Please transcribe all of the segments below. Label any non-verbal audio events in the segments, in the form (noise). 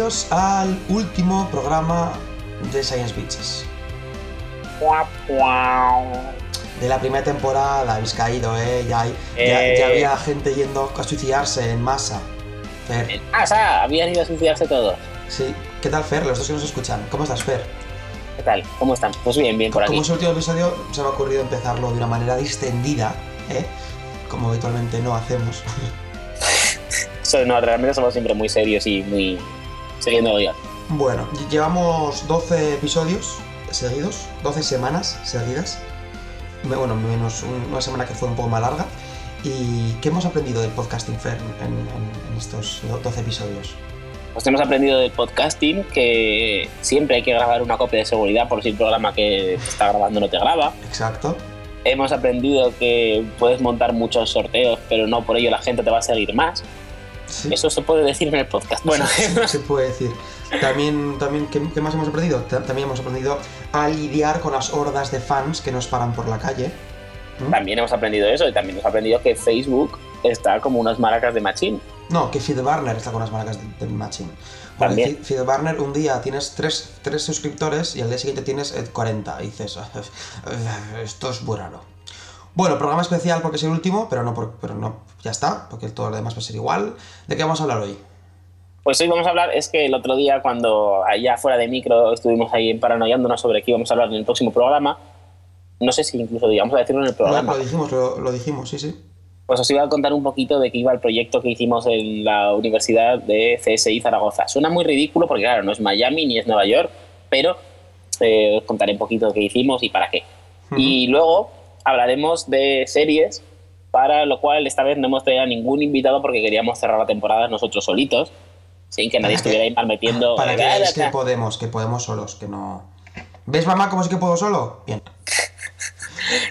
Bienvenidos al último programa de Science Beaches. De la primera temporada habéis caído, ¿eh? Ya, hay- ya- Eh. ya había gente yendo a suicidarse en masa. Fer, Ah, o sea, habían ido a suicidarse todos. sí. ¿Qué tal, Fer? Los dos que nos escuchan. ¿Cómo estás, Fer? ¿Qué tal? ¿Cómo están? Pues bien, bien por aquí. Como es el último episodio, se me ha ocurrido empezarlo de una manera distendida, ¿eh? Como habitualmente no hacemos. (laughs) No, realmente somos siempre muy serios y muy siguiendo guion. Bueno, lle- llevamos 12 episodios seguidos, 12 semanas seguidas. Bueno, menos un- una semana que fue un poco más larga. ¿Y qué hemos aprendido del podcasting Fair en, en- en estos do- 12 episodios? Pues hemos aprendido del podcasting que siempre hay que grabar una copia de seguridad por si el programa que te está grabando no te graba. Exacto. Hemos aprendido que puedes montar muchos sorteos, pero no por ello la gente te va a seguir más. Sí, Eso se puede decir en el podcast. Bueno, sí, sí, se puede decir. También, también ¿qué, qué más hemos aprendido? Ta- También hemos aprendido a lidiar con las hordas de fans que nos paran por la calle. ¿Mm? también hemos aprendido eso y también hemos aprendido que Facebook está como unas maracas de machín. No, que Feedburner está con las marcas de, de matching. También. Fe- Feedburner un día tienes 3 tres, suscriptores y al día siguiente tienes eh, 40. Y dices, "Eh, esto es muy raro. Bueno, programa especial porque es el último, pero no, por- pero no, ya está, porque todo lo demás va a ser igual. ¿De qué vamos a hablar hoy? Pues hoy vamos a hablar, es que el otro día cuando allá fuera de micro estuvimos ahí paranoiándonos sobre qué íbamos a hablar en el próximo programa, no sé si incluso digamos a decirlo en el programa, lo dijimos, lo, lo dijimos, sí, sí. pues os iba a contar un poquito de qué iba el proyecto que hicimos en la Universidad de CSI Zaragoza. Suena muy ridículo porque claro, no es Miami ni es Nueva York, pero eh, os contaré un poquito qué hicimos y para qué. Y luego hablaremos de series, para lo cual esta vez no hemos traído a ningún invitado porque queríamos cerrar la temporada nosotros solitos, sin que nadie estuviera ahí mal metiendo. Para que "Ah, veáis que ah". podemos, que podemos solos, que no... ¿Ves, mamá, cómo sí que puedo solo? Bien. (laughs)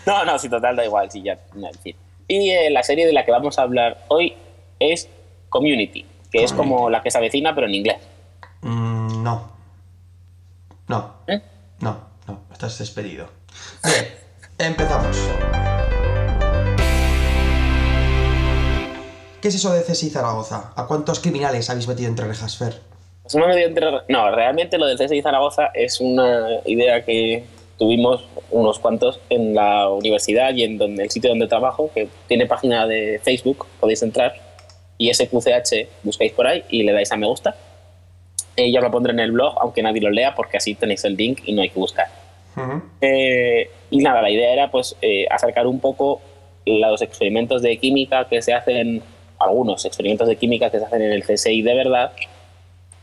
No, no, sí, total, da igual, sí, ya, no. Y eh, la serie de la que vamos a hablar hoy es Community, que es como la que se avecina, pero en inglés. Mm, no. No. ¿Eh? No, no, estás despedido. Bien, empezamos. ¿Qué es eso de CSI Zaragoza? ¿A cuántos criminales habéis metido entre rejas, Fer? Pues no, entre- realmente lo del CSI Zaragoza es una idea que tuvimos unos cuantos en la universidad y en donde, el sitio donde trabajo, que tiene página de Facebook, podéis entrar, y SQCH buscáis por ahí y le dais a me gusta. Eh, ya lo pondré en el blog, aunque nadie lo lea, porque así tenéis el link y no hay que buscar. Ujú. Eh, y nada, la idea era pues eh, acercar un poco los experimentos de química que se hacen, algunos experimentos de química que se hacen en el CSI de verdad,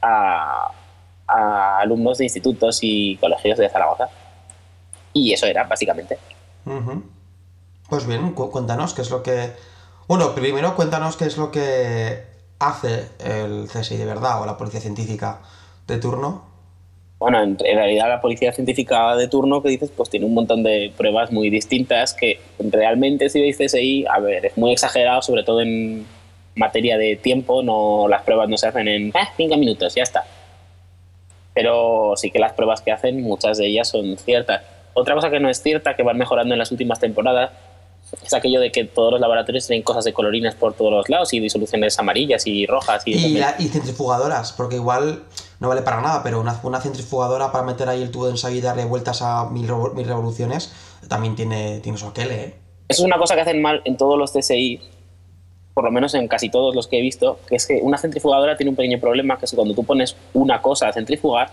a, a alumnos de institutos y colegios de Zaragoza. Y eso era, básicamente. Pues bien, cu- cuéntanos qué es lo que... Bueno, primero cuéntanos qué es lo que hace el CSI de verdad o la policía científica de turno. Bueno, en, en realidad la policía científica de turno que dices, pues tiene un montón de pruebas muy distintas que realmente si veis CSI, a ver, es muy exagerado, sobre todo en materia de tiempo, no las pruebas no se hacen en "Ah, cinco minutos, ya está. Pero sí que las pruebas que hacen, muchas de ellas son ciertas. Otra cosa que no es cierta, que van mejorando en las últimas temporadas, es aquello de que todos los laboratorios tienen cosas de colorines por todos los lados y disoluciones amarillas y rojas y, Y, la- y centrifugadoras, porque igual no vale para nada, pero una, una centrifugadora para meter ahí el tubo de ensayo y darle vueltas a mil, revo- mil revoluciones también tiene, tiene su aquel, ¿eh? Eso es una cosa que hacen mal en todos los CSI, por lo menos en casi todos los que he visto, que es que una centrifugadora tiene un pequeño problema, que es que cuando tú pones una cosa a centrifugar,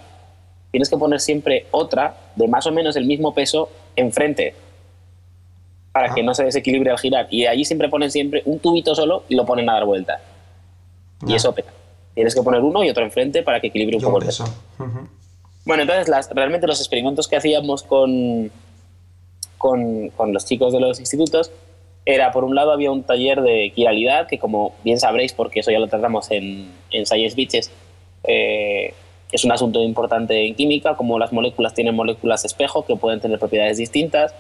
tienes que poner siempre otra de más o menos el mismo peso enfrente, para Ah. que no se desequilibre al girar. Y allí siempre ponen siempre un tubito solo y lo ponen a dar vuelta. Y Ya. eso peta. Tienes que poner uno y otro enfrente para que equilibre un Y poco el peso. peso. Ujú. Bueno, entonces las, realmente los experimentos que hacíamos con, con, con los chicos de los institutos era, por un lado, había un taller de quiralidad, que como bien sabréis, porque eso ya lo tratamos en, en Science Beaches, eh, es un asunto importante en química, como las moléculas tienen moléculas espejo que pueden tener propiedades distintas.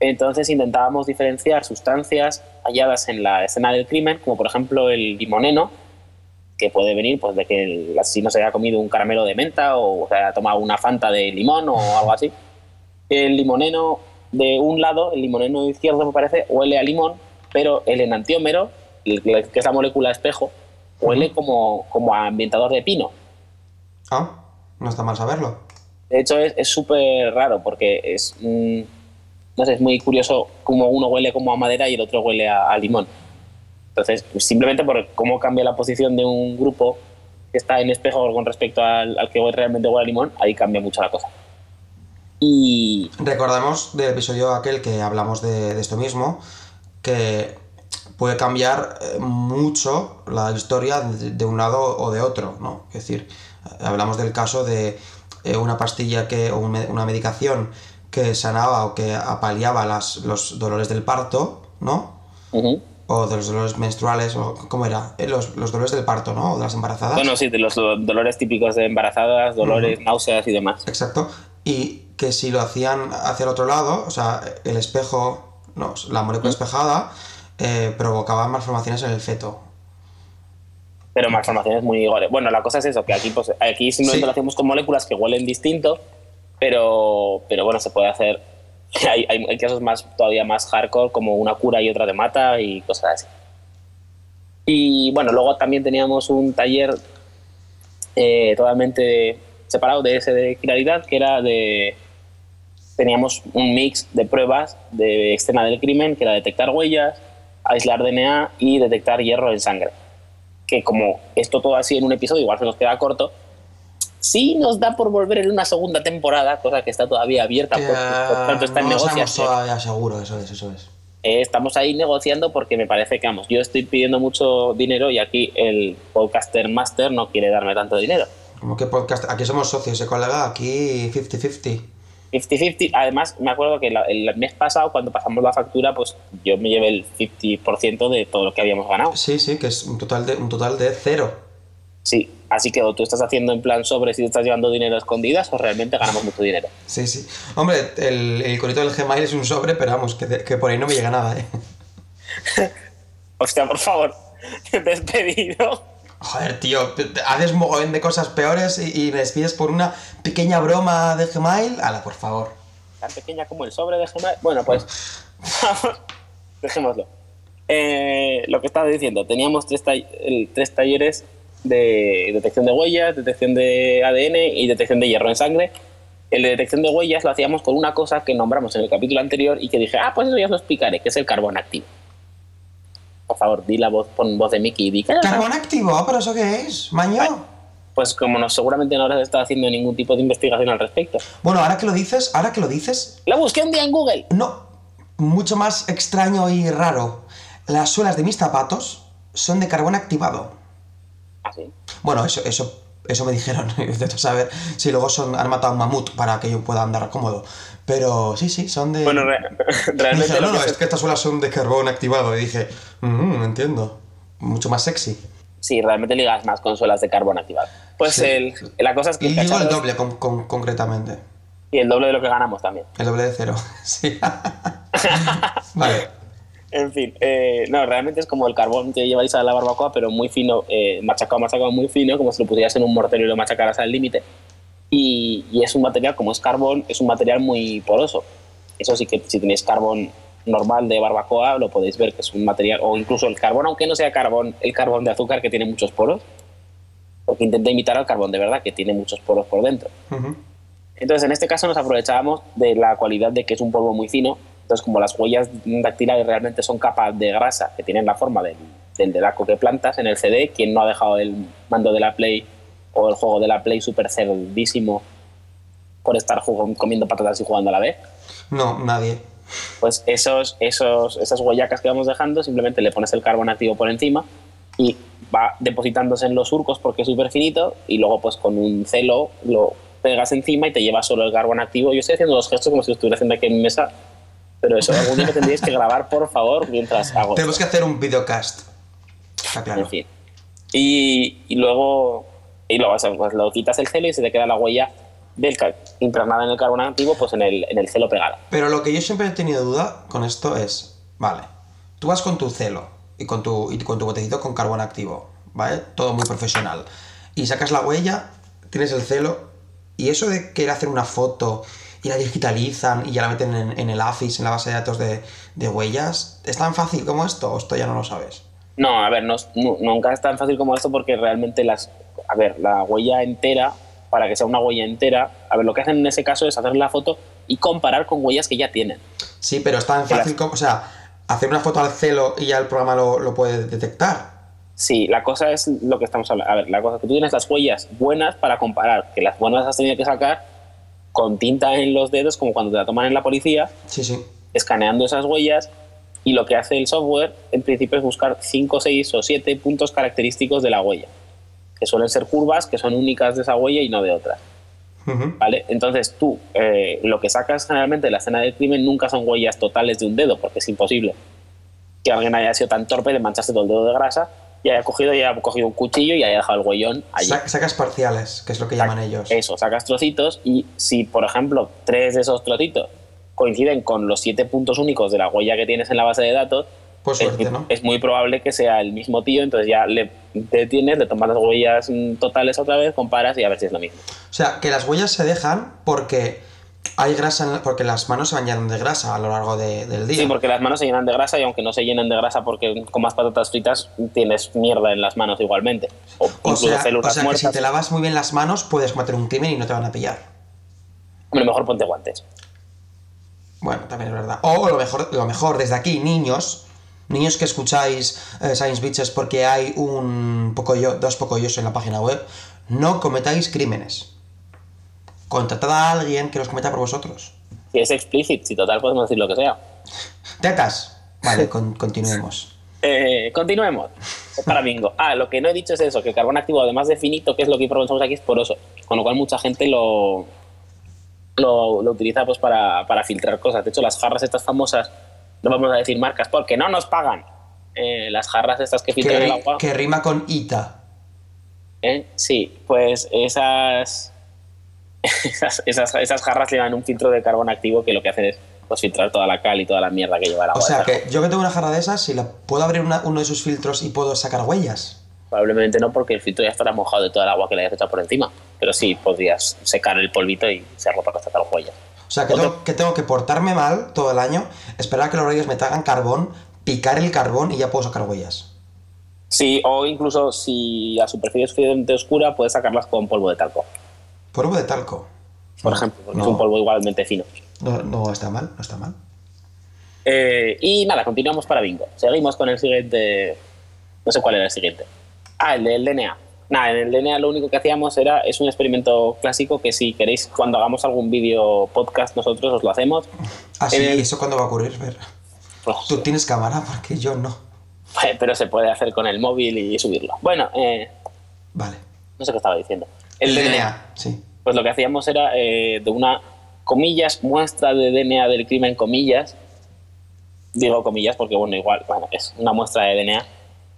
Entonces intentábamos diferenciar sustancias halladas en la escena del crimen, como por ejemplo el limoneno, que puede venir pues, de que el asesino se haya comido un caramelo de menta o se haya tomado una fanta de limón o algo así. El limoneno de un lado, el limoneno izquierdo me parece, huele a limón, pero el enantiómero, el- que es la molécula espejo, huele como, como a ambientador de pino. Ah, no está mal saberlo. De hecho, es súper raro porque es, mm, no sé, es muy curioso cómo uno huele como a madera y el otro huele a, a limón. Entonces, simplemente por cómo cambia la posición de un grupo que está en espejo con respecto al, al que realmente huele a limón, ahí cambia mucho la cosa. Y Recordemos del episodio aquel que hablamos de, de esto mismo, que puede cambiar eh, mucho la historia de, un lado o de otro, ¿no? Es decir, hablamos del caso de eh, una pastilla que, o una medicación que sanaba o que apaliaba las, los dolores del parto, ¿no? O de los dolores menstruales, o ¿cómo era? Eh, Los, los dolores del parto, ¿no? O de las embarazadas. bueno, sí, de los do- dolores típicos de embarazadas, dolores, náuseas y demás. Exacto. Y que si lo hacían hacia el otro lado, o sea, el espejo, no, la molécula espejada, eh, provocaba malformaciones en el feto. pero malformaciones muy iguales. Bueno, la cosa es eso, que aquí, pues, aquí simplemente Sí. lo hacemos con moléculas que huelen distinto, pero, pero bueno, se puede hacer. (laughs) Hay, hay, hay casos más, todavía más hardcore, como una cura y otra te mata y cosas así. Y bueno, luego también teníamos un taller eh, totalmente separado de ese de criminalidad, que era de. Teníamos un mix de pruebas de escena del crimen, que era detectar huellas, aislar DNA y detectar hierro en sangre que como esto todo así en un episodio igual se nos queda corto, sí nos da por volver en una segunda temporada, cosa que está todavía abierta, por, por tanto está en no sabemos negociación. todavía seguro, eso es, eso es. Eh, estamos ahí negociando porque me parece que, vamos, yo estoy pidiendo mucho dinero y aquí el podcaster master no quiere darme tanto dinero. Como que podcast, aquí somos socios, ¿eh, colega? Aquí 50-50. 50-50, además me acuerdo que la- el mes pasado cuando pasamos la factura, pues yo me llevé el 50% de todo lo que habíamos ganado. Sí, sí, que es un total de, un total de cero. Sí, así que o tú estás haciendo en plan sobre si te estás llevando dinero a escondidas o realmente ganamos mucho dinero. Sí, sí. Hombre, el, el iconito del Gmail es un sobre, pero vamos, que, que por ahí no me llega nada, ¿eh? (laughs) Hostia, por favor, (laughs) despedido. Joder, tío, haces mogollón de cosas peores y, y me despides por una pequeña broma de Gmail. Ala, por favor. Tan pequeña como el sobre de Gmail. Bueno, pues (laughs) dejémoslo. Eh, lo que estaba diciendo, teníamos tres, tall- el- tres talleres de detección de huellas, detección de ADN y detección de hierro en sangre. El de detección de huellas lo hacíamos con una cosa que nombramos en el capítulo anterior y que dije, ah, pues eso ya os lo explicaré, que es el carbón activo. Por favor, di la voz, pon voz de Mickey y di que ¿Carbón activo? ¿Pero eso qué es? ¿Maño? Pues como no, seguramente no habrás estado haciendo ningún tipo de investigación al respecto. Bueno, ahora que lo dices, ahora que lo dices, Lo busqué un día en Google. no, mucho más extraño y raro. Las suelas de mis zapatos son de carbón activado. Así. Bueno, eso, eso, eso me dijeron. (laughs) Intento saber si luego son, han matado a un mamut para que yo pueda andar cómodo. Pero sí, sí, son de. Bueno, re- Me (laughs) realmente lo no, que no, se- es que estas suelas son de carbón activado. Y dije, "Mm, entiendo. Mucho más sexy. Sí, realmente ligas más con suelas de carbón activado. Pues Sí. el- la cosa es que Y el digo el doble, con- con- concretamente. y el doble de lo que ganamos también. El doble de cero. (laughs) Sí. (laughs) vale. En fin, eh, no, realmente es como el carbón que lleváis a la barbacoa, pero muy fino, eh, machacado, machacado muy fino, como si lo pusieras en un mortero y lo machacaras al límite. Y, y es un material, como es carbón, es un material muy poroso. Eso sí que si tenéis carbón normal de barbacoa, lo podéis ver que es un material, o incluso el carbón, aunque no sea carbón, el carbón de azúcar que tiene muchos poros, porque intenté imitar al carbón de verdad, que tiene muchos poros por dentro. Entonces, en este caso nos aprovechábamos de la cualidad de que es un polvo muy fino. Entonces, como las huellas dactilares realmente son capas de grasa que tienen la forma del, del delaco que plantas en el CD, quien no ha dejado el mando de la Play o el juego de la Play súper cerdísimo por estar jugando- comiendo patatas y jugando a la vez, No, nadie. pues esos, esos, esas huellacas que vamos dejando, simplemente le pones el carbón activo por encima y va depositándose en los surcos porque es súper finito y luego pues con un celo lo pegas encima y te llevas solo el carbón activo. Yo estoy haciendo los gestos como si lo estuviera haciendo aquí en mi mesa, pero eso algún día tendríais que grabar, por favor, mientras hago Tenemos esto. que hacer un videocast. Está claro. En fin. Y, y luego, y luego pues lo quitas el celo y se te queda la huella del impregnada en el carbón activo pues en el, en el celo pegada. Pero lo que yo siempre he tenido duda con esto es, vale, tú vas con tu celo y con tu, y con tu botecito con carbón activo, ¿vale? Todo muy profesional. Y sacas la huella, tienes el celo, y eso de querer hacer una foto y la digitalizan y ya la meten en, en el AFIS, en la base de datos de, de huellas, ¿es tan fácil como esto o esto ya no lo sabes? No, a ver, no, nunca es tan fácil como esto porque realmente las. A ver, la huella entera para que sea una huella entera. A ver, lo que hacen en ese caso es hacer la foto y comparar con huellas que ya tienen. Sí, pero es tan fácil como, o sea, hacer una foto al celo y ya el programa lo, lo puede detectar. Sí, la cosa es lo que estamos hablando. A ver, la cosa es que tú tienes las huellas buenas para comparar, que las buenas has tenido que sacar con tinta en los dedos, como cuando te la toman en la policía, Sí, sí. escaneando esas huellas. Y lo que hace el software, en principio, es buscar 5, 6 o 7 puntos característicos de la huella, que suelen ser curvas, que son únicas de esa huella y no de otras. ¿Vale? Entonces tú, eh, lo que sacas generalmente de la escena del crimen nunca son huellas totales de un dedo, porque es imposible que alguien haya sido tan torpe de mancharse todo el dedo de grasa y haya cogido, y haya cogido un cuchillo y haya dejado el huellón allí. Sa- sacas parciales, que es lo que llaman ellos. Eso, sacas trocitos y si, por ejemplo, tres de esos trocitos coinciden con los siete puntos únicos de la huella que tienes en la base de datos, Pues es, suerte, ¿no? es muy probable que sea el mismo tío, entonces ya le detienes, le tomas las huellas totales otra vez, comparas y a ver si es lo mismo. O sea, que las huellas se dejan porque hay grasa, en la- porque las manos se bañan de grasa a lo largo de- del día. Sí, porque las manos se llenan de grasa y aunque no se llenen de grasa porque comas patatas fritas, tienes mierda en las manos igualmente. O, o sea, o sea que si te lavas muy bien las manos, puedes cometer un crimen y no te van a pillar. Hombre, mejor ponte guantes. Bueno, también es verdad. O lo mejor, lo mejor desde aquí, niños, niños que escucháis eh, Science Bitches porque hay un pocoyo, dos pocoyos en la página web, no cometáis crímenes. Contratad a alguien que los cometa por vosotros. Si es explícito, si total podemos decir lo que sea. Tetas. Vale, (laughs) con- continuemos. Eh, continuemos. Para bingo. Ah, lo que no he dicho es eso, que el carbón activo, además de finito, que es lo que aprovechamos aquí, es poroso. Con lo cual mucha gente lo, lo, lo utiliza pues para, para filtrar cosas. De hecho, las jarras estas famosas, no vamos a decir marcas porque no nos pagan. Eh, las jarras estas que filtran el agua. que rima con ita. ¿eh? Sí, pues esas, esas, esas, esas jarras llevan un filtro de carbón activo que lo que hacen es pues, filtrar toda la cal y toda la mierda que lleva el O agua. sea del que yo que tengo una jarra de esas, si la puedo abrir una- uno de sus filtros y puedo sacar huellas. Probablemente no, porque el filtro ya estará mojado de toda el agua que le hayas echado por encima. Pero sí, podrías secar el polvito y serlo para sacar huellas. O sea que tengo, que tengo que portarme mal todo el año, esperar a que los reyes me traigan carbón, picar el carbón y ya puedo sacar huellas. Sí, o incluso si la superficie es suficientemente oscura, puedes sacarlas con polvo de talco, Polvo de talco. por No, ejemplo, porque no, es un polvo igualmente fino. No, no está mal, no está mal. Eh, y nada, continuamos para bingo. Seguimos con el siguiente. No sé cuál era el siguiente. Ah, el del DNA. Nada, en el DNA lo único que hacíamos era. Es un experimento clásico que si queréis, cuando hagamos algún vídeo podcast, nosotros os lo hacemos. Así, En el- ¿eso cuándo va a ocurrir? Ver. Pues, Tú tienes cámara porque yo no. (laughs) pero se puede hacer con el móvil y subirlo. Bueno, eh, Vale. no sé qué estaba diciendo. El, DNA. sí. Pues lo que hacíamos era eh, de una, comillas, muestra de DNA del crimen, comillas. Digo comillas porque, bueno, igual, bueno, es una muestra de DNA.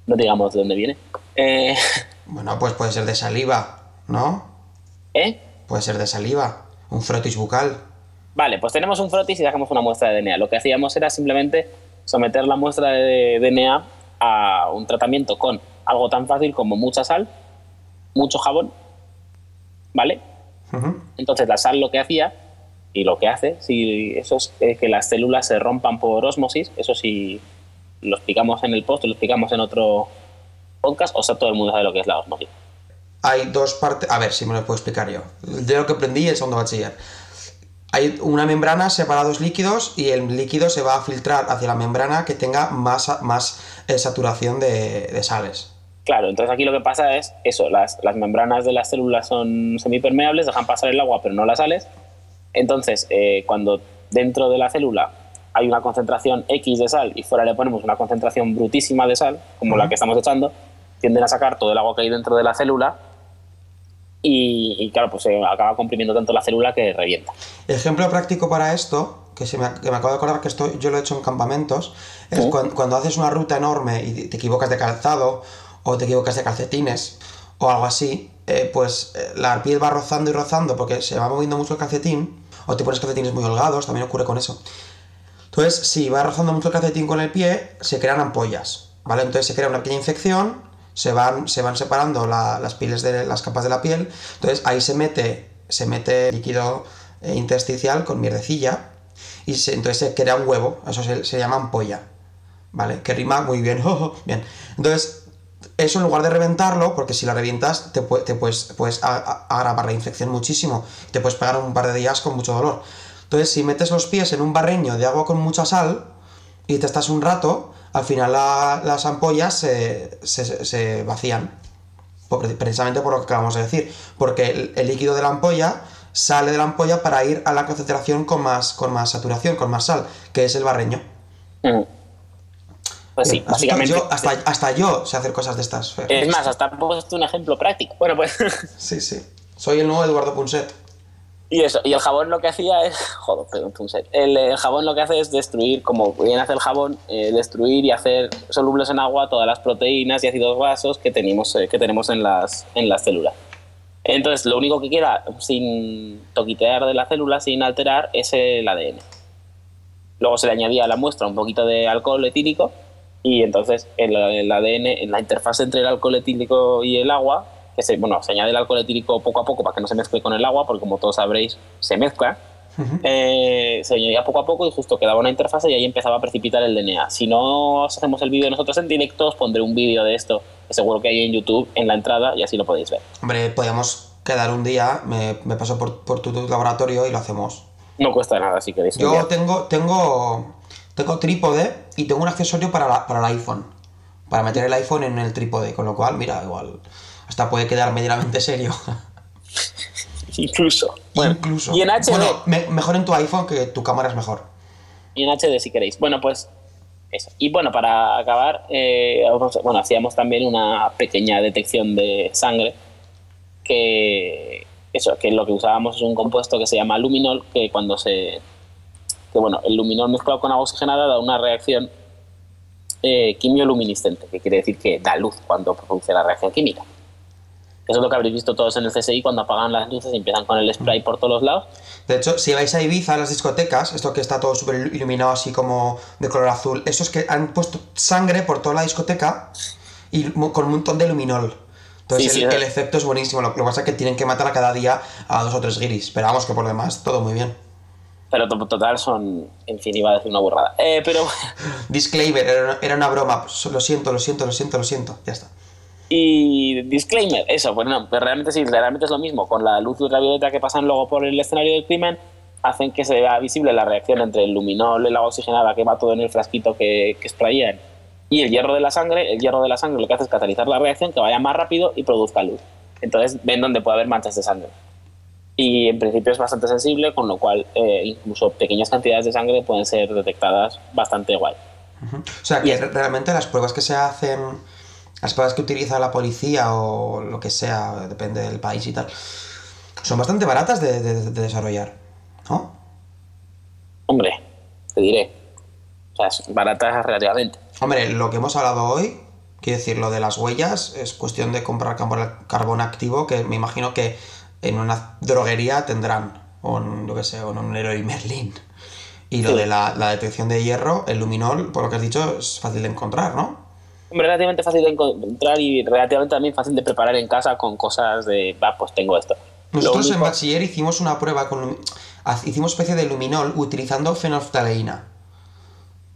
No digamos de dónde viene. Eh, (laughs) Bueno, pues puede ser de saliva, ¿no? ¿eh? Puede ser de saliva. Un frotis bucal. Vale, pues tenemos un frotis y sacamos una muestra de DNA. Lo que hacíamos era simplemente someter la muestra de DNA a un tratamiento con algo tan fácil como mucha sal, mucho jabón, ¿vale? Entonces la sal lo que hacía y lo que hace, si eso es que las células se rompan por osmosis, eso sí lo explicamos en el post, lo explicamos en otro podcast, o sea, todo el mundo sabe lo que es la osmosis. Hay dos partes. A ver si me lo puedo explicar yo. De lo que aprendí el segundo bachiller. Hay una membrana separa dos líquidos y el líquido se va a filtrar hacia la membrana que tenga más, más eh, saturación de, de sales. Claro, entonces aquí lo que pasa es eso, las, las membranas de las células son semipermeables, dejan pasar el agua pero no las sales. Entonces, eh, cuando dentro de la célula hay una concentración X de sal y fuera le ponemos una concentración brutísima de sal, como la que estamos echando, tienden a sacar todo el agua que hay dentro de la célula y, y, claro, pues se acaba comprimiendo tanto la célula que revienta. Ejemplo práctico para esto, que, se me, que me acabo de acordar que esto yo lo he hecho en campamentos, es Sí. cuan- cuando, haces una ruta enorme y te equivocas de calzado o te equivocas de calcetines o algo así, eh, pues eh, la piel va rozando y rozando porque se va moviendo mucho el calcetín o te pones calcetines muy holgados, también ocurre con eso. Entonces, si va rozando mucho el calcetín con el pie, se crean ampollas, ¿vale? Entonces se crea una pequeña infección, se van, se van separando la- las pieles de las capas de la piel, entonces ahí se mete, se mete líquido eh, intersticial con mierdecilla y entonces se crea un huevo, eso se, se llama ampolla, ¿vale? Que rima muy bien, (laughs) bien. Entonces, eso en lugar de reventarlo, porque si la revientas te, te puedes, puedes agravar la infección muchísimo, te puedes pegar un par de días con mucho dolor. Entonces, si metes los pies en un barreño de agua con mucha sal y te estás un rato, al final las ampollas se, vacían. Precisamente por lo que acabamos de decir. Porque el, líquido de la ampolla sale de la ampolla para ir a la concentración con más, con más saturación, con más sal, que es el barreño. Mm. Pues sí, básicamente. hasta, yo sé hacer cosas de estas. Es más, hasta puesto un ejemplo práctico. Bueno, pues. Sí, sí. Soy el nuevo Eduardo Punset. Y eso, y el jabón lo que hacía es. (laughs) El, jabón lo que hace es destruir, como bien hace el jabón, eh, destruir y hacer solubles en agua todas las proteínas y ácidos grasos que tenemos, eh, que tenemos en, las, en las células. Entonces, lo único que queda sin toquitear de la célula, sin alterar, es el ADN. Luego se le añadía a la muestra un poquito de alcohol etílico y entonces el, el, ADN, en la interfaz entre el alcohol etílico y el agua, que se, bueno, se añade el alcohol etílico poco a poco para que no se mezcle con el agua, porque como todos sabréis, se mezcla. Eh, se añadía poco a poco y justo quedaba una interfaz y ahí empezaba a precipitar el DNA. Si no hacemos el vídeo nosotros en directo, os pondré un vídeo de esto, que seguro que hay en YouTube, en la entrada, y así lo podéis ver. Hombre, podríamos quedar un día, me, me paso por, por tu, laboratorio y lo hacemos. No cuesta nada si queréis. Yo tengo, tengo tengo trípode y tengo un accesorio para, para el iPhone. Para meter el iPhone en el trípode. Con lo cual, mira, igual. Hasta puede quedar medianamente serio. Incluso. Incluso. Y en HD. Bueno, mejor en tu iPhone que tu cámara es mejor. Y en HD si queréis. Bueno, pues eso. Y bueno, para acabar, eh, bueno, hacíamos también una pequeña detección de sangre que eso, que lo que usábamos es un compuesto que se llama luminol, que cuando se que bueno, el luminol mezclado con agua oxigenada da una reacción eh, quimioluminiscente, que quiere decir que da luz cuando produce la reacción química. Eso es lo que habréis visto todos en el CSI cuando apagan las luces y empiezan con el spray por todos los lados. De hecho, si vais a Ibiza, a las discotecas, esto que está todo súper iluminado así como de color azul, eso es que han puesto sangre por toda la discoteca y con un montón de luminol. Entonces el, efecto es buenísimo. Lo, que pasa es que tienen que matar a cada día a dos o tres guiris. Pero vamos, que por lo demás, todo muy bien. Pero total son, en fin, iba a decir una burrada. Eh, pero... (laughs) Disclaimer, era una, broma. Lo siento, lo siento, lo siento, lo siento. Ya está. Y disclaimer, eso, bueno, pues realmente sí, realmente es lo mismo. Con la luz ultravioleta que pasan luego por el escenario del crimen, hacen que se vea visible la reacción entre el luminol, el agua oxigenada que va todo en el frasquito que, que sprayan y el hierro de la sangre. El hierro de la sangre lo que hace es catalizar la reacción, que vaya más rápido y produzca luz. Entonces ven donde puede haber manchas de sangre y en principio es bastante sensible, con lo cual eh, incluso pequeñas cantidades de sangre pueden ser detectadas bastante igual. O sea, que realmente las pruebas que se hacen, las pruebas que utiliza la policía o lo que sea, depende del país y tal, son bastante baratas de, desarrollar, ¿no? Hombre, te diré. O sea, baratas relativamente. Hombre, lo que hemos hablado hoy, quiero decir, lo de las huellas, es cuestión de comprar carbón activo, que me imagino que en una droguería tendrán un, yo qué sé, un Leroy Merlin. Y lo de la, detección de hierro, el luminol, por lo que has dicho, es fácil de encontrar, ¿no? Relativamente fácil de encontrar y relativamente también fácil de preparar en casa con cosas de, va, pues tengo esto. Nosotros en bachiller hicimos una prueba con. Hicimos especie de luminol utilizando fenolftaleína.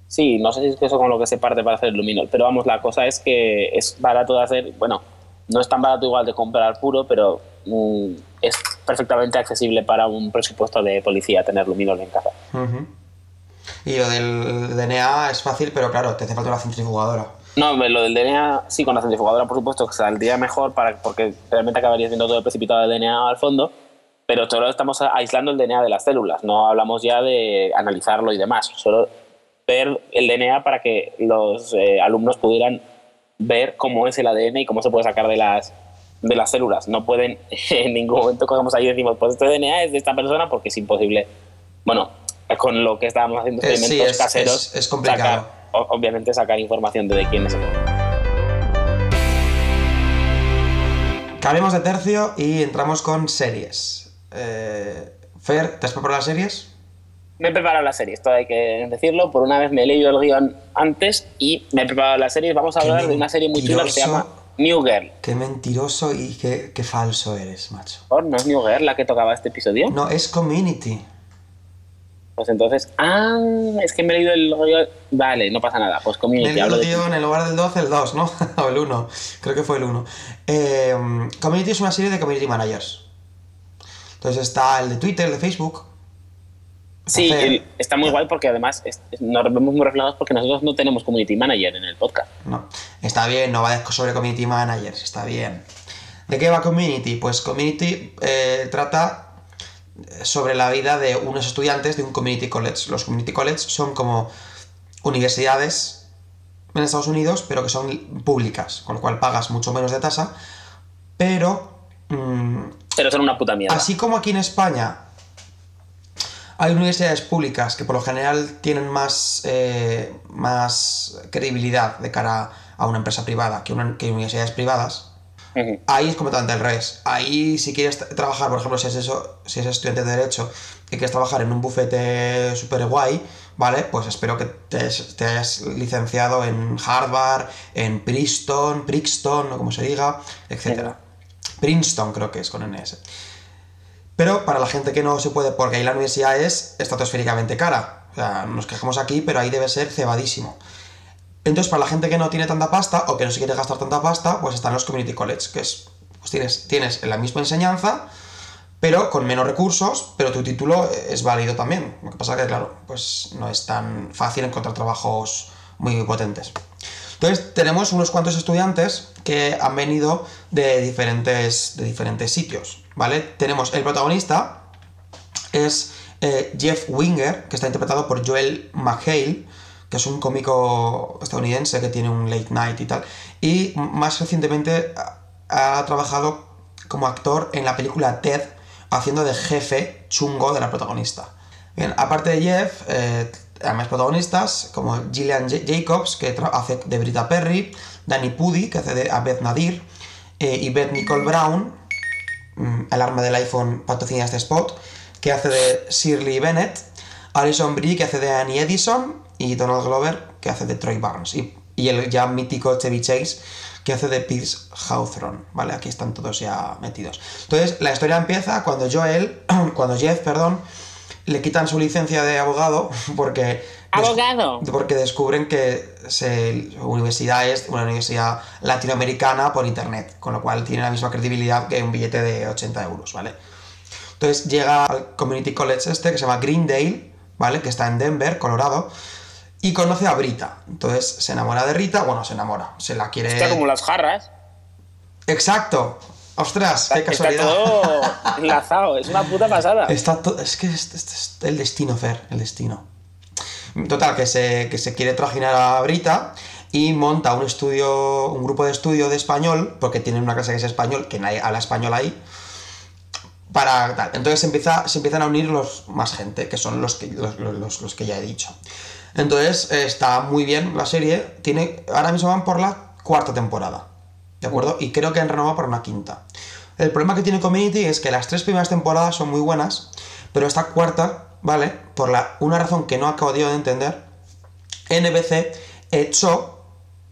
Sí, no sé si es eso con lo que se parte para hacer el luminol, pero vamos, la cosa es que es barato de hacer, bueno, no es tan barato igual de comprar puro, pero mm, es perfectamente accesible para un presupuesto de policía tener luminol en casa. Y lo del DNA es fácil, pero claro, te hace falta una centrifugadora. No, lo del DNA, sí, con la centrifugadora, por supuesto, que saldría mejor para, porque realmente acabarías viendo todo el precipitado de DNA al fondo, pero solo estamos aislando el DNA de las células, no hablamos ya de analizarlo y demás, solo ver el DNA para que los eh, alumnos pudieran ver cómo es el ADN y cómo se puede sacar de las, de las células. No pueden (laughs) en ningún momento cogemos ahí y decimos, pues este DNA es de esta persona porque es imposible. Bueno, con lo que estábamos haciendo experimentos caseros, es, complicado. Obviamente sacar información de, de quién es el Cambiamos de tercio y entramos con series. Eh, Fer, ¿te has preparado las series? me he preparado la serie, esto hay que decirlo. Por una vez me he leído el guion antes y me he preparado la serie. Vamos a hablar de una serie muy chula que se llama New Girl. Qué mentiroso y qué, qué falso eres, macho. ¿No es New Girl la que tocaba este episodio? No, es Community. Pues entonces, ah, es que me he leído el Vale, no pasa nada. Pues Community. Me he leído, tío, en el lugar del 12, el 2, ¿no? (laughs) o el 1. Creo que fue el 1. Eh, community es una serie de community managers. Entonces está el de Twitter, el de Facebook. Sí, está muy guay porque además nos vemos muy reflejados porque nosotros no tenemos community manager en el podcast. No, está bien, no va sobre community managers, está bien. ¿De qué va community? Pues community eh, trata sobre la vida de unos estudiantes de un community college. Los community college son como universidades en Estados Unidos, pero que son públicas, con lo cual pagas mucho menos de tasa, pero... Mm, pero son una puta mierda. Así como aquí en España hay universidades públicas que por lo general tienen más, eh, más credibilidad de cara a una empresa privada que, una, que universidades privadas, Ahí es completamente al revés. Ahí, si quieres trabajar, por ejemplo, si eres, eso, si eres estudiante de Derecho y quieres trabajar en un bufete súper guay, ¿vale? Pues espero que te, hayas licenciado en Harvard, en Princeton, Princeton, o como se diga, etc. Princeton creo que es con NS. Pero para la gente que no se puede, porque ahí la universidad es estratosféricamente cara. O sea, nos quejamos aquí, pero ahí debe ser cebadísimo. Entonces, para la gente que no tiene tanta pasta o que no se quiere gastar tanta pasta, pues están los community college, que es, pues tienes, tienes la misma enseñanza, pero con menos recursos, pero tu título es válido también. Lo que pasa que, claro, pues no es tan fácil encontrar trabajos muy potentes. Entonces, tenemos unos cuantos estudiantes que han venido de diferentes, de diferentes sitios, ¿vale? Tenemos el protagonista, es eh, Jeff Winger, que está interpretado por Joel McHale, que es un cómico estadounidense que tiene un late night y tal. Y más recientemente ha, trabajado como actor en la película Ted, haciendo de jefe chungo de la protagonista. Bien, aparte de Jeff, eh, hay más protagonistas como Gillian Jacobs, que hace de Brita Perry, Danny Pudi, que hace de Beth Nadir, eh, y Beth Nicole Brown, mm, el arma del iPhone patrocina este spot, que hace de Shirley Bennett, Alison Brie, que hace de Annie Edison, y Donald Glover, que hace de Troy Barnes, y, el ya mítico Chevy Chase, que hace de Pierce Hawthorne, ¿vale? Aquí están todos ya metidos. Entonces, la historia empieza cuando Joel, (clears throat) cuando Jeff, perdón, le quitan su licencia de abogado (laughs) porque... ¡Abogado! Porque descubren que su universidad es una universidad latinoamericana por internet, con lo cual tiene la misma credibilidad que un billete de 80 euros, ¿vale? Entonces llega al Community College este, que se llama Greendale, ¿vale? Que está en Denver, Colorado, y conoce a Brita. Entonces se enamora de Rita, bueno, se enamora, se la quiere. Está como las jarras. Exacto. Ostras, qué casualidad. Está todo (laughs) enlazado, es una puta pasada. Está es que es, el destino, Fer, el destino. Total, que se, que se quiere trajinar a Brita y monta un estudio, un grupo de estudio de español, porque tienen una clase que es español, que nadie habla español ahí, para tal. Entonces se, empieza, se empiezan a unir los más gente, que son los que, los que ya he dicho. Entonces está muy bien la serie. Tiene, ahora mismo van por la cuarta temporada. ¿De acuerdo? Y creo que han renovado por una quinta. El problema que tiene Community es que las tres primeras temporadas son muy buenas, pero esta cuarta, ¿vale? Por la, una razón que no acabo de entender, NBC echó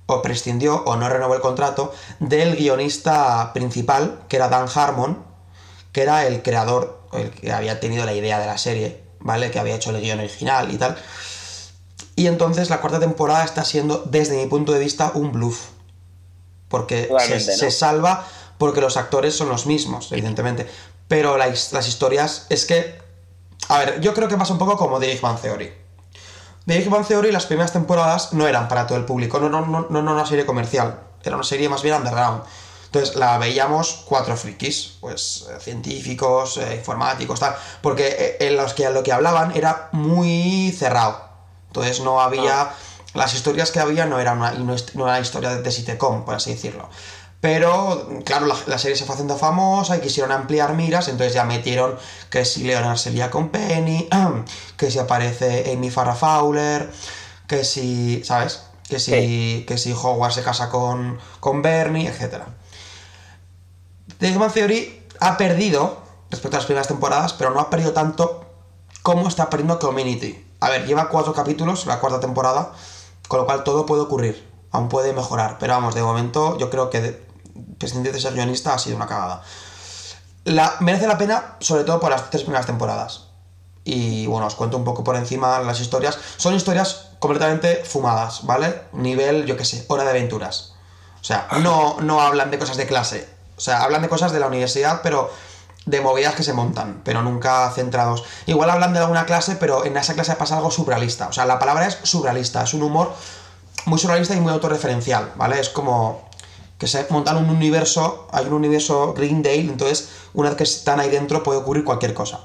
o prescindió o no renovó el contrato del guionista principal, que era Dan Harmon, que era el creador, el que había tenido la idea de la serie, ¿vale? Que había hecho el guion original y tal. Y entonces la cuarta temporada está siendo, desde mi punto de vista, un bluff. Porque se, salva porque los actores son los mismos, evidentemente. Pero las, historias es que... A ver, yo creo que pasa un poco como The Big Bang Theory. The Big Bang Theory las primeras temporadas no eran para todo el público, no, no, no, no una serie comercial, era una serie más bien underground. Entonces la veíamos cuatro frikis, pues eh, científicos, eh, informáticos, tal, porque eh, en los que lo que hablaban era muy cerrado. Entonces no había... Las historias que había no eran una, no, era historia de, Sitcom, por así decirlo. Pero, claro, la, serie se fue haciendo famosa y quisieron ampliar miras, entonces ya metieron que si Leonard se lía con Penny, (clears throat) que si aparece Amy Farrah Fowler, que si, ¿sabes? Que si, que si Howard se casa con, con Bernie, etc. The Human Theory ha perdido respecto a las primeras temporadas, pero no ha perdido tanto como está perdiendo Community. A ver, lleva cuatro capítulos, la cuarta temporada, con lo cual todo puede ocurrir, aún puede mejorar. Pero vamos, de momento yo creo que prescindir de ser guionista ha sido una cagada. La, merece la pena, sobre todo por las tres primeras temporadas. Y bueno, os cuento un poco por encima las historias. Son historias completamente fumadas, ¿vale? Nivel, yo qué sé, hora de aventuras. O sea, no, no hablan de cosas de clase. O sea, hablan de cosas de la universidad, pero de movidas que se montan, pero nunca centrados. Igual hablan de alguna clase, pero en esa clase pasa algo surrealista. O sea, la palabra es surrealista, es un humor muy surrealista y muy autorreferencial, ¿vale? Es como que se montan un universo, hay un universo Greendale, entonces una vez que están ahí dentro puede ocurrir cualquier cosa.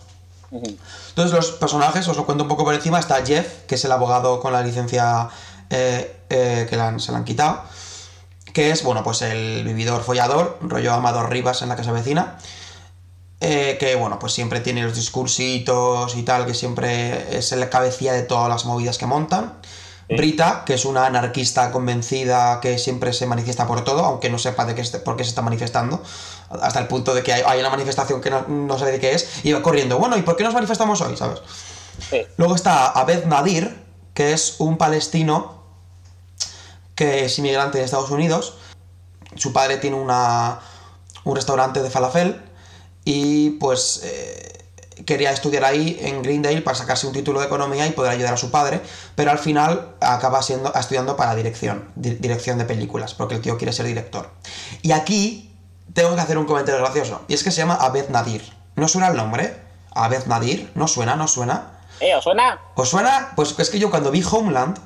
Entonces los personajes, os lo cuento un poco por encima, está Jeff, que es el abogado con la licencia eh, eh, que se la han quitado, que es, bueno, pues el vividor follador, rollo Amador Rivas en la casa vecina. Eh, que bueno, pues siempre tiene los discursitos y tal, que siempre es la cabecilla de todas las movidas que montan. Brita, que es una anarquista convencida que siempre se manifiesta por todo, aunque no sepa de qué, por qué se está manifestando, hasta el punto de que hay, una manifestación que no, sabe de qué es, y va corriendo, bueno, ¿y por qué nos manifestamos hoy? ¿Sabes? Luego está Abed Nadir, que es un palestino que es inmigrante de Estados Unidos. Su padre tiene una, un restaurante de falafel y pues eh, quería estudiar ahí en Greendale para sacarse un título de economía y poder ayudar a su padre, pero al final acaba siendo, estudiando para dirección, dirección de películas, porque el tío quiere ser director. Y aquí tengo que hacer un comentario gracioso, y es que se llama Abed Nadir. ¿No suena el nombre? Abed Nadir, ¿no suena? ¿No suena? ¿Eh, os suena? ¿Os suena? Pues es que yo cuando vi Homeland,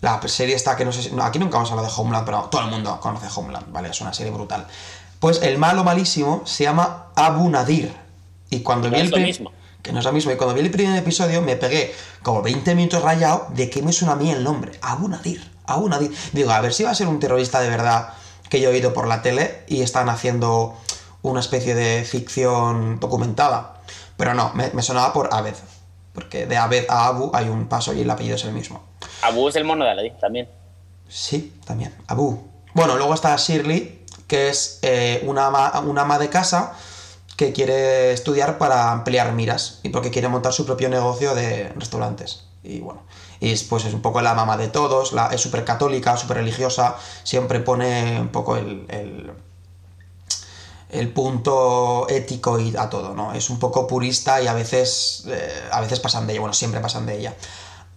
la serie está que no sé si, aquí nunca vamos a hablar de Homeland, pero todo el mundo conoce Homeland, ¿vale? Es una serie brutal. Pues el malo malísimo se llama Abu Nadir. Y cuando vi el mismo. Que no es lo mismo. Y cuando vi el primer episodio me pegué como 20 minutos rayado de que me suena a mí el nombre. Abu Nadir. Abu Nadir. Digo, a ver si va a ser un terrorista de verdad que yo he oído por la tele y están haciendo una especie de ficción documentada. Pero no, me, sonaba por Abed. Porque de Abed a Abu hay un paso y el apellido es el mismo. Abu es el mono de Aladdin también. Sí, también. Abu. Bueno, luego está Shirley, que es eh, una, ama, de casa que quiere estudiar para ampliar miras y porque quiere montar su propio negocio de restaurantes. Y bueno, y pues es un poco la mamá de todos, la, es súper católica, súper religiosa, siempre pone un poco el, el, punto ético y a todo, ¿no? Es un poco purista y a veces, eh, a veces pasan de ella, bueno, siempre pasan de ella.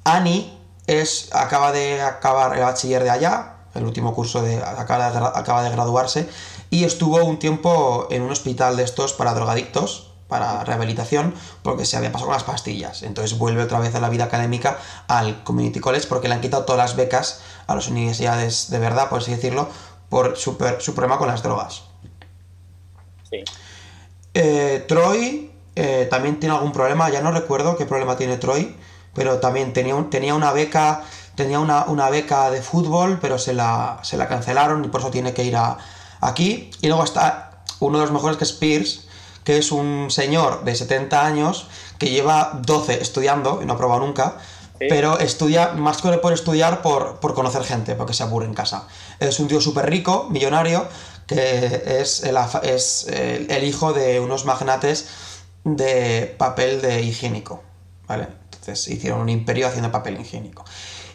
Annie es, acaba de acabar el bachiller de allá, el último curso de, acaba, de, acaba de graduarse, y estuvo un tiempo en un hospital de estos para drogadictos, para rehabilitación, porque se había pasado con las pastillas. Entonces vuelve otra vez a la vida académica al Community College porque le han quitado todas las becas a las universidades de verdad, por así decirlo, por su, su problema con las drogas. Sí. Eh, Troy eh, también tiene algún problema, ya no recuerdo qué problema tiene Troy, pero también tenía, tenía una beca tenía una, beca de fútbol, pero se la, se la cancelaron y por eso tiene que ir a, aquí. Y luego está uno de los mejores que es Pierce, que es un señor de 70 años que lleva 12 estudiando y no ha probado nunca, pero estudia más que por estudiar, por, por, conocer gente, porque se aburre en casa. Es un tío súper rico, millonario, que es, el, es el, hijo de unos magnates de papel de higiénico, ¿vale? Entonces hicieron un imperio haciendo papel higiénico.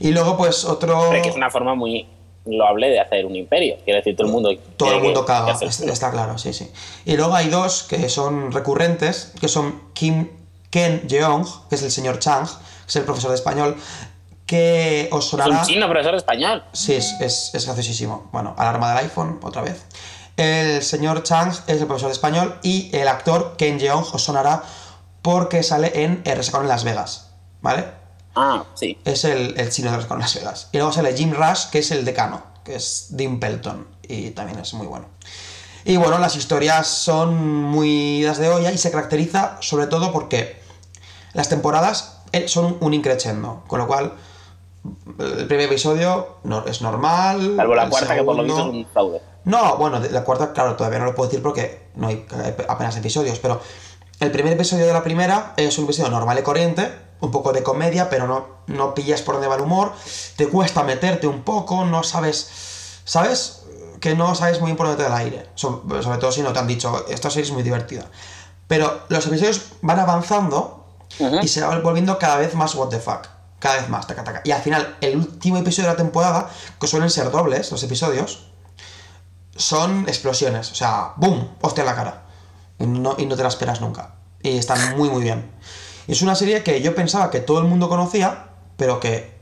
Y luego, pues otro. que es una forma muy loable de hacer un imperio. Quiere decir, todo el mundo. Todo el mundo caga, está, claro, sí, sí. Y luego hay dos que son recurrentes, que son Kim Ken Jeong, que es el señor Chang, que es el profesor de español, que os sonará. Es un chino profesor de español. Sí, es, es, es graciosísimo. Bueno, alarma del iPhone, otra vez. El señor Chang es el profesor de español y el actor Ken Jeong os sonará porque sale en RSK en Las Vegas, ¿vale? Ah, sí. Es el, el chino de las Las Vegas. Y luego sale Jim Rush, que es el decano, que es Dean Pelton. Y también es muy bueno. Y bueno, las historias son muy das de olla y se caracteriza sobre todo porque las temporadas eh, son un increchendo. Con lo cual, el primer episodio no, es normal. Salvo la cuarta, que por lo visto es un fraude. No, bueno, la cuarta, claro, todavía no lo puedo decir porque no hay apenas episodios, pero el primer episodio de la primera es un episodio normal y corriente, un poco de comedia, pero no, no pillas por dónde va el humor, te cuesta meterte un poco, no sabes, ¿sabes? Que no sabes muy bien por dónde te el aire, sobre, todo si no te han dicho, esta serie es muy divertida. Pero los episodios van avanzando y se va volviendo cada vez más what the fuck, cada vez más, taca, taca. Y al final, el último episodio de la temporada, que suelen ser dobles los episodios, son explosiones, o sea, ¡boom! Hostia en la cara. Y no, y no te la esperas nunca. Y están muy, muy bien. Es una serie que yo pensaba que todo el mundo conocía, pero que,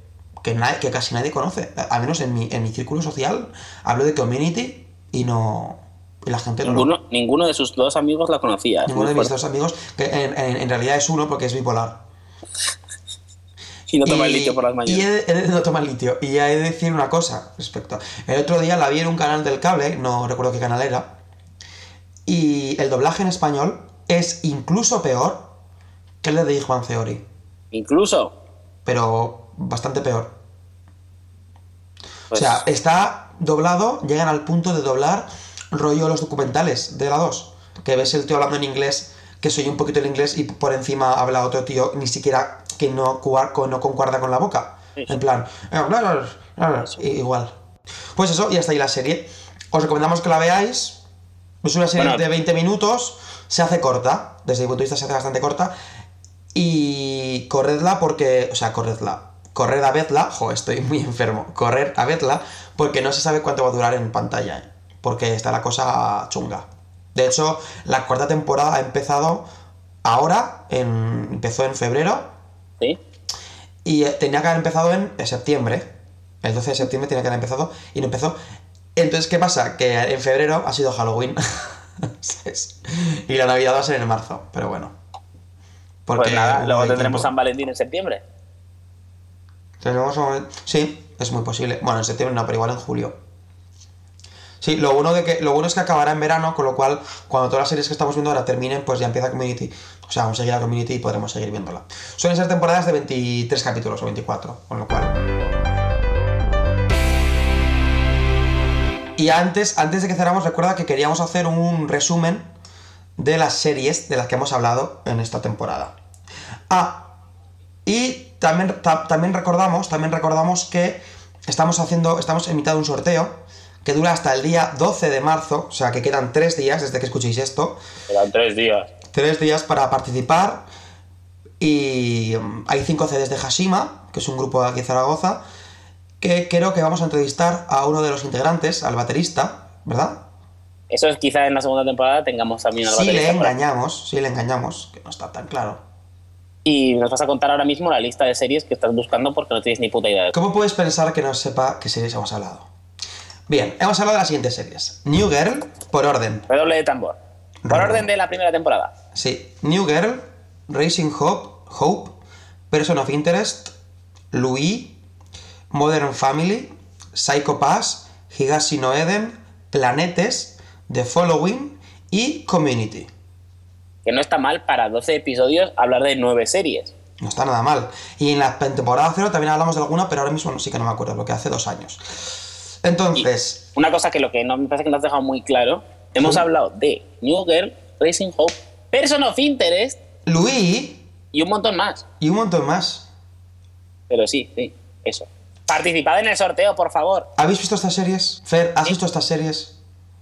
que, nadie- que casi nadie conoce. Al menos en mi, en mi círculo social hablo de Community y no. Y la gente no lo- Ninguno, ninguno de sus dos amigos la conocía. Ninguno de mis fuerte. dos amigos, que en, en- en realidad es uno porque es bipolar. (laughs) Y no toma el Y- litio por las Y mañanas. he, he de- no toma el litio. Y he de decir una cosa respecto. El otro día la vi en un canal del cable, no recuerdo qué canal era. Y el doblaje en español es incluso peor que el de The Juan Theory. Incluso. Pero bastante peor. pues, O sea, está doblado, llegan al punto de doblar rollo los documentales de la 2. Que ves el tío hablando en inglés, que soy un poquito el inglés y por encima habla otro tío, ni siquiera que no, no concuerda con la boca. Sí. En plan, eh, igual. Pues eso, y hasta ahí la serie. Os recomendamos que la veáis. Es una serie Bueno. de 20 minutos, se hace corta, desde mi punto de vista se hace bastante corta. Y corredla porque, o sea, corredla. Corred a verla, jo, estoy muy enfermo. Correr a verla porque no se sabe cuánto va a durar en pantalla, ¿eh? porque está la cosa chunga. De hecho, la cuarta temporada ha empezado ahora, en, empezó en febrero ¿sí? y eh, tenía que haber empezado en septiembre. El 12 de septiembre tenía que haber empezado y no empezó. Entonces, ¿qué pasa? Que en febrero ha sido Halloween. (laughs) Y la Navidad va a ser en marzo, pero bueno. Porque Pues nada, hubo luego tendremos tiempo. San Valentín en septiembre. Sí, es muy posible. Bueno, en septiembre no, pero igual en julio. Sí, lo bueno, de que, lo bueno es que acabará en verano, con lo cual, cuando todas las series que estamos viendo ahora terminen, pues ya empieza Community. O sea, vamos a seguir a Community y podremos seguir viéndola. Suelen ser temporadas de 23 capítulos o 24, con lo cual. Y antes, antes de que cerramos, recuerda que queríamos hacer un resumen de las series de las que hemos hablado en esta temporada. Ah, y también, ta- también recordamos, también recordamos que estamos haciendo, estamos en mitad de un sorteo que dura hasta el día 12 de marzo, o sea que quedan tres días desde que escuchéis esto, Quedan tres días. tres días para participar y mm, hay cinco CDs de Hashima, que es un grupo de aquí de Zaragoza, que creo que vamos a entrevistar a uno de los integrantes, al baterista, ¿verdad? Eso es quizá en la segunda temporada tengamos también al Si le baterista por ahí. engañamos, si le engañamos, que no está tan claro. Y nos vas a contar ahora mismo la lista de series que estás buscando porque no tienes ni puta idea de ¿Cómo puedes pensar que no sepa qué series hemos hablado? Bien, hemos hablado de las siguientes series. New Girl, por orden. Redoble de tambor. Por orden de la primera temporada. Sí, New Girl, Racing Hope, Hope, Person of Interest, Louis, Modern Family, Psycho Pass, Higashi no Eden, Planetes, The Following y Community. Que no está mal para 12 episodios hablar de 9 series. No está nada mal. Y en la temporada cero también hablamos de alguna, pero ahora mismo no, sí que no me acuerdo, lo que hace dos años. Entonces, Una cosa que lo que no me parece que no has dejado muy claro, hemos Sí. hablado de New Girl, Racing Hope, Person of Interest Louis y un montón más. y un montón más. Pero sí, sí, eso. Participad en el sorteo, por favor. ¿Habéis visto estas series? Fer, ¿has Sí. visto estas series?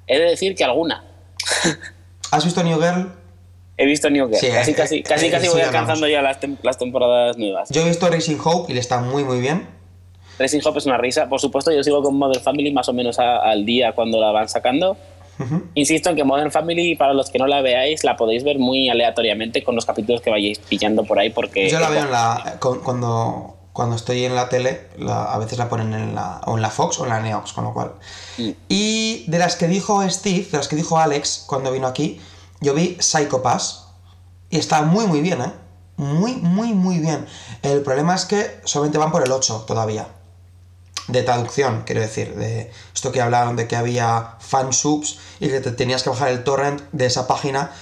He de decir que alguna. (laughs) ¿Has visto New Girl? He visto New Girl. Sí, casi, eh, casi, (laughs) eh, casi, eh, casi voy alcanzando ya las, tem- las temporadas nuevas. Yo he visto Racing Hope y le está muy muy bien. Racing Hope es una risa. Por supuesto, yo sigo con Modern Family más o menos a- al día cuando la van sacando. Ujú. Insisto en que Modern Family, para los que no la veáis, la podéis ver muy aleatoriamente con los capítulos que vayáis pillando por ahí porque... Yo la veo en la, con- cuando, cuando estoy en la tele, la- a veces la ponen en la, o en la Fox o en la Neox, con lo cual. Mm. Y de las que dijo Steve, de las que dijo Alex cuando vino aquí, yo vi Psycho Pass y está muy muy bien, ¿eh? Muy, muy, muy bien. El problema es que solamente van por el 8 todavía. De traducción, quiero decir. De esto que hablaron de que había fansubs y que te tenías que bajar el torrent de esa página.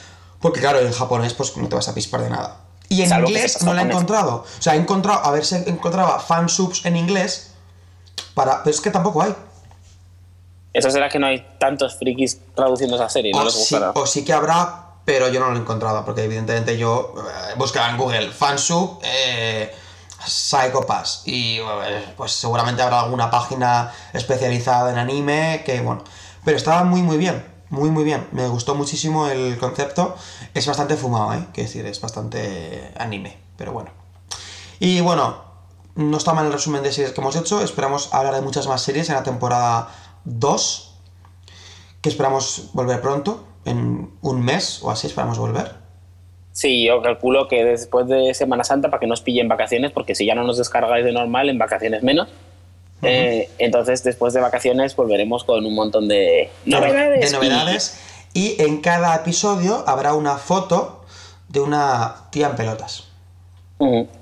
Porque claro, en japonés pues no te vas a pispar de nada. Y en Salvo inglés no la he encontrado. O sea, he encontrado, a ver si encontraba fansubs en inglés. Para, pero es que tampoco hay. Eso será que no hay tantos frikis traduciendo esa serie, no o, sí, o sí que habrá, pero yo no lo he encontrado, porque evidentemente yo eh, buscaba en Google fansub eh, Psycho Pass y eh, pues seguramente habrá alguna página especializada en anime que bueno, pero estaba muy muy bien, muy muy bien, me gustó muchísimo el concepto, es bastante fumado, ¿eh? Quiero decir, es bastante anime, pero bueno. Y bueno, no está mal el resumen de series que hemos hecho, esperamos hablar de muchas más series en la temporada 2 que esperamos volver pronto, en un mes o así esperamos volver. Sí, yo calculo que después de Semana Santa, para que nos pillen vacaciones, porque si ya no nos descargáis de normal, en vacaciones menos. Eh, entonces, después de vacaciones, volveremos con un montón de novedades. De novedades. Y en cada episodio habrá una foto de una tía en pelotas.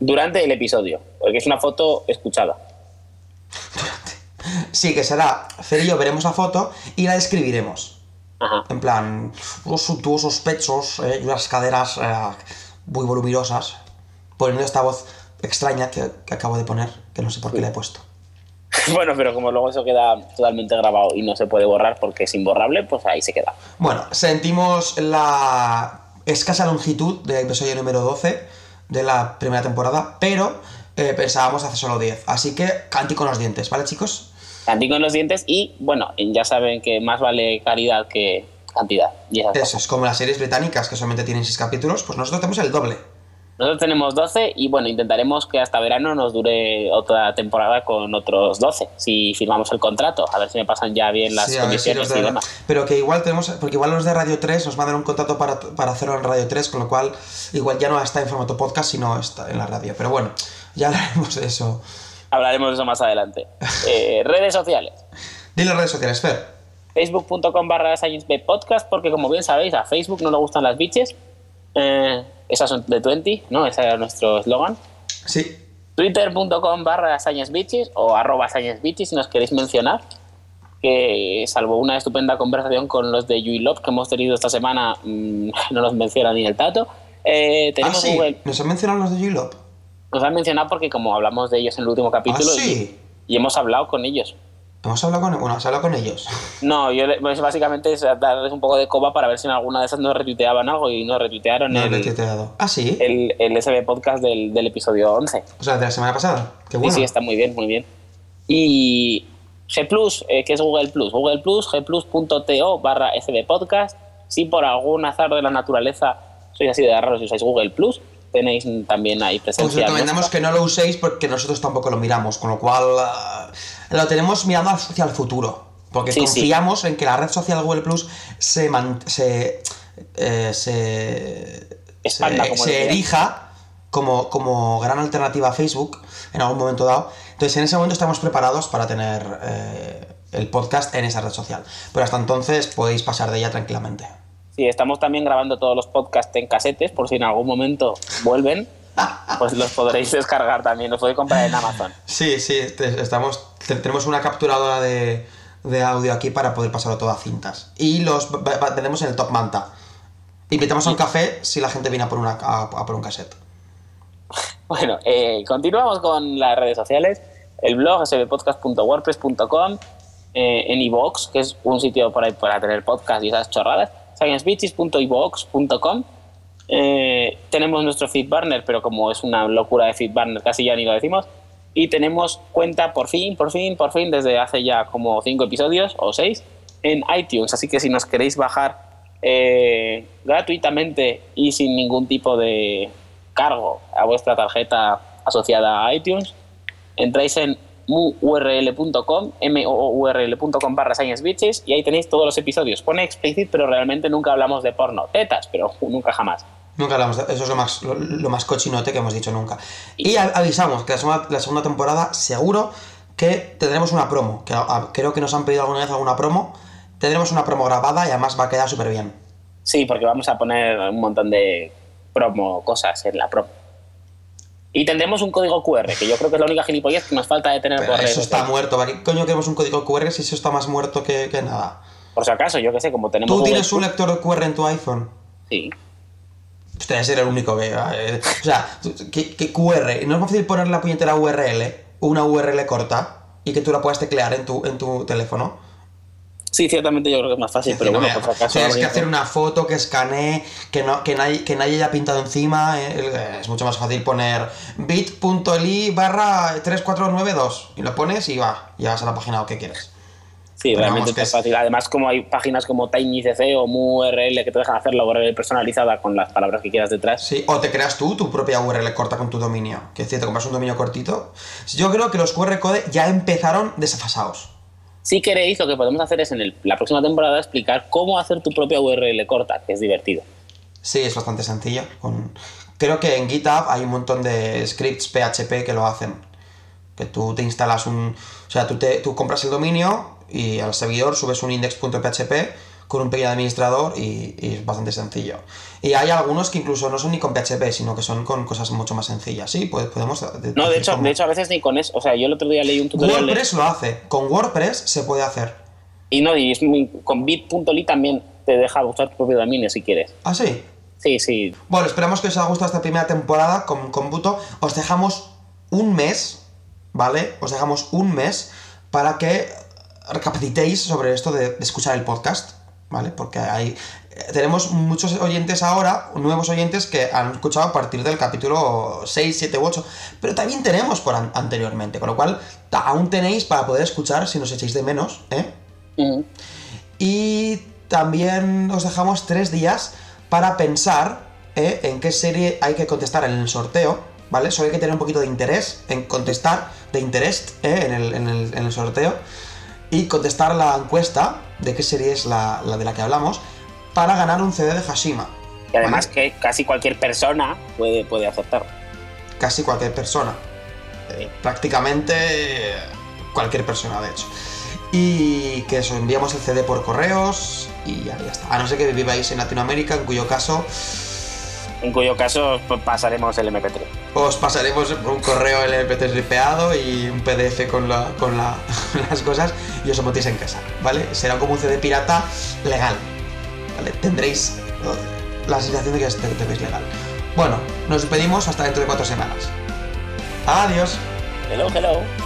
Durante el episodio, porque es una foto escuchada. Sí, que será Fer y yo veremos la foto y la describiremos. Ajá. En plan, unos suntuosos pechos eh, y unas caderas eh, muy voluminosas. Poniendo esta voz extraña que, que acabo de poner, que no sé por qué le he puesto. (laughs) Bueno, pero como luego eso queda totalmente grabado y no se puede borrar porque es imborrable, pues ahí se queda. Bueno, sentimos la escasa longitud del episodio número 12 de la primera temporada, pero eh, pensábamos hacer solo 10. Así que canti con los dientes, ¿vale, chicos? Cantico en los dientes y, bueno, ya saben que más vale calidad que cantidad. Y Eso cosas. es como las series británicas que solamente tienen 6 capítulos, pues nosotros tenemos el doble. Nosotros tenemos 12 y, bueno, intentaremos que hasta verano nos dure otra temporada con otros 12, si firmamos el contrato. A ver si me pasan ya bien las Sí, si condiciones de- y demás. Pero que igual tenemos, porque igual los de Radio 3 nos mandan un contrato para, para hacerlo en Radio 3, con lo cual igual ya no está en formato podcast, sino está en la radio. Pero bueno, ya hablaremos de eso. Hablaremos de eso más adelante. Eh, redes sociales. Dile redes sociales, Fer. facebook.com barra podcast porque como bien sabéis a Facebook no le gustan las bitches eh, esas son de 20 no ese era nuestro eslogan. Sí, twitter.com barra sciencebitches o arroba sciencebitches si nos queréis mencionar que salvo una estupenda conversación con los de Love que hemos tenido esta semana mm, (laughs) no nos menciona ni el tato. Eh, ah, tenemos sí, Google nos han mencionado los de G-Lop. nos han mencionado porque como hablamos de ellos en el último capítulo Ah, sí. y, y hemos hablado con ellos Hemos hablado con, bueno, has hablado con ellos. (laughs) No, yo pues básicamente es darles un poco de coba para ver si en alguna de esas nos retuiteaban algo y nos retuitearon No, el, dado. Ah, sí. el, el SB podcast del, del episodio 11. O sea, de la semana pasada. Qué bueno. Sí, sí, está muy bien, muy bien. Y G Plus, eh, que es Google Plus, Google Plus, gplus.to barra SB podcast. Si por algún azar de la naturaleza sois así de raros y usáis Google Plus, tenéis también ahí Os presencia. recomendamos nuestra. que no lo uséis porque nosotros tampoco lo miramos, con lo cual ah, lo tenemos mirando hacia el futuro. Porque Sí, sí. confiamos en que la red social Google Plus se, man- se, eh, se, como se erija como, como gran alternativa a Facebook en algún momento dado. Entonces, en ese momento estamos preparados para tener eh, el podcast en esa red social. Pero hasta entonces podéis pasar de ella tranquilamente. Sí, estamos también grabando todos los podcasts en casetes por si en algún momento vuelven, pues los podréis descargar también, los podéis comprar en Amazon. Sí, sí, estamos, te- tenemos una capturadora de, de audio aquí para poder pasarlo todo a cintas. Y los vendemos en el Top Manta. Invitamos a un café si la gente viene a por, una, a, a por un cassette. (laughs) Bueno, eh, continuamos con las redes sociales. El blog sbpodcast.wordpress.com, eh, en iVoox, que es un sitio por ahí para tener podcast y esas chorradas, sciencebitches.ivox.com. Eh, tenemos nuestro feed burner, pero como es una locura de feed burner, casi ya ni lo decimos. Y tenemos cuenta por fin, por fin, por fin, desde hace ya como cinco episodios o seis en iTunes. Así que si nos queréis bajar eh, gratuitamente y sin ningún tipo de cargo a vuestra tarjeta asociada a iTunes, entráis en muurl.com, mourl.com barra sciencebitches y ahí tenéis todos los episodios. Pone explicit, pero realmente nunca hablamos de porno. Tetas, pero nunca jamás. Nunca hablamos de eso, es lo más, lo, lo más cochinote que hemos dicho nunca. Y avisamos que la segunda, la segunda temporada seguro que tendremos una promo. Que a- a- creo que nos han pedido alguna vez alguna promo. Tendremos una promo grabada y además va a quedar súper bien. Sí, porque vamos a poner un montón de promo cosas en la promo. Y tendremos un código QR, que yo creo que es la única gilipollez que nos falta de tener Pero por eso está muerto. ¿Para qué coño queremos un código QR si eso está más muerto que, que nada? Por si acaso, yo que sé, como tenemos ¿Tú Google tienes un lector de QR en tu iPhone? Sí. Usted debe ser el único que. eh, o sea, que QR. ¿No es más fácil poner la puñetera URL, una URL corta, y que tú la puedas teclear en tu, en tu teléfono? Sí, ciertamente yo creo que es más fácil, Es pero bueno, no por me- si acaso. Tienes que hacer una foto que escanee, que, no, que, nadie, que nadie haya pintado encima. eh, Es mucho más fácil poner bit.ly barra 3492 y lo pones y va, y vas a la página que quieres. Sí, Pero realmente que es- fácil. Además, como hay páginas como TinyCC o MuRL que te dejan hacer la URL personalizada con las palabras que quieras detrás. Sí, o te creas tú tu propia URL corta con tu dominio. Que es decir, te compras un dominio cortito. Yo creo que los QR code ya empezaron desfasados. Si queréis, lo que podemos hacer es en la próxima temporada explicar cómo hacer tu propia URL corta, que es divertido. Sí, es bastante sencillo. Creo que en GitHub hay un montón de scripts PHP que lo hacen. Que tú te instalas un... O sea, tú compras el dominio y al servidor subes un index.php con un pequeño administrador y, y, es bastante sencillo. Y hay algunos que incluso no son ni con PHP, sino que son con cosas mucho más sencillas. Sí, podemos... No, de hecho, de hecho a veces ni con eso. O sea, yo el otro día leí un tutorial... WordPress lo hace. Con WordPress se puede hacer. Y no, y es muy, con bit.ly también te deja usar tu propio dominio si quieres. ¿Ah, sí? Sí, sí. Bueno, esperamos que os haya gustado esta primera temporada con, con Buto. Os dejamos un mes, ¿vale? Os dejamos un mes para que recapacitéis sobre esto de, de escuchar el podcast, ¿vale? Porque hay, tenemos muchos oyentes ahora, nuevos oyentes que han escuchado a partir del capítulo 6, 7 u 8, pero también tenemos por an anteriormente, con lo cual aún tenéis para poder escuchar si nos echáis de menos, ¿eh? Uh -huh. Y también os dejamos tres días para pensar ¿eh? en qué serie hay que contestar en el sorteo, ¿vale? Solo hay que tener un poquito de interés en contestar, de interés ¿eh? en, el, en, el, en, el, sorteo, y contestar la encuesta de qué serie es la, la de la que hablamos, para ganar un CD de Hashima. Y además ¿vale? que casi cualquier persona puede, puede aceptar. Casi cualquier persona. Eh, prácticamente cualquier persona, de hecho y que os enviamos el CD por correos y ya, ya, está. A no ser que viváis en Latinoamérica, en cuyo caso... En cuyo caso pasaremos el MP3. Os pasaremos un correo el MP3 ripeado y un PDF con, la, con la, (laughs) las cosas y os lo metéis en casa, ¿vale? Será como un CD pirata legal, ¿vale? Tendréis la sensación de que este tenéis legal. Bueno, nos despedimos hasta dentro de cuatro semanas. Adiós. Hello, hello.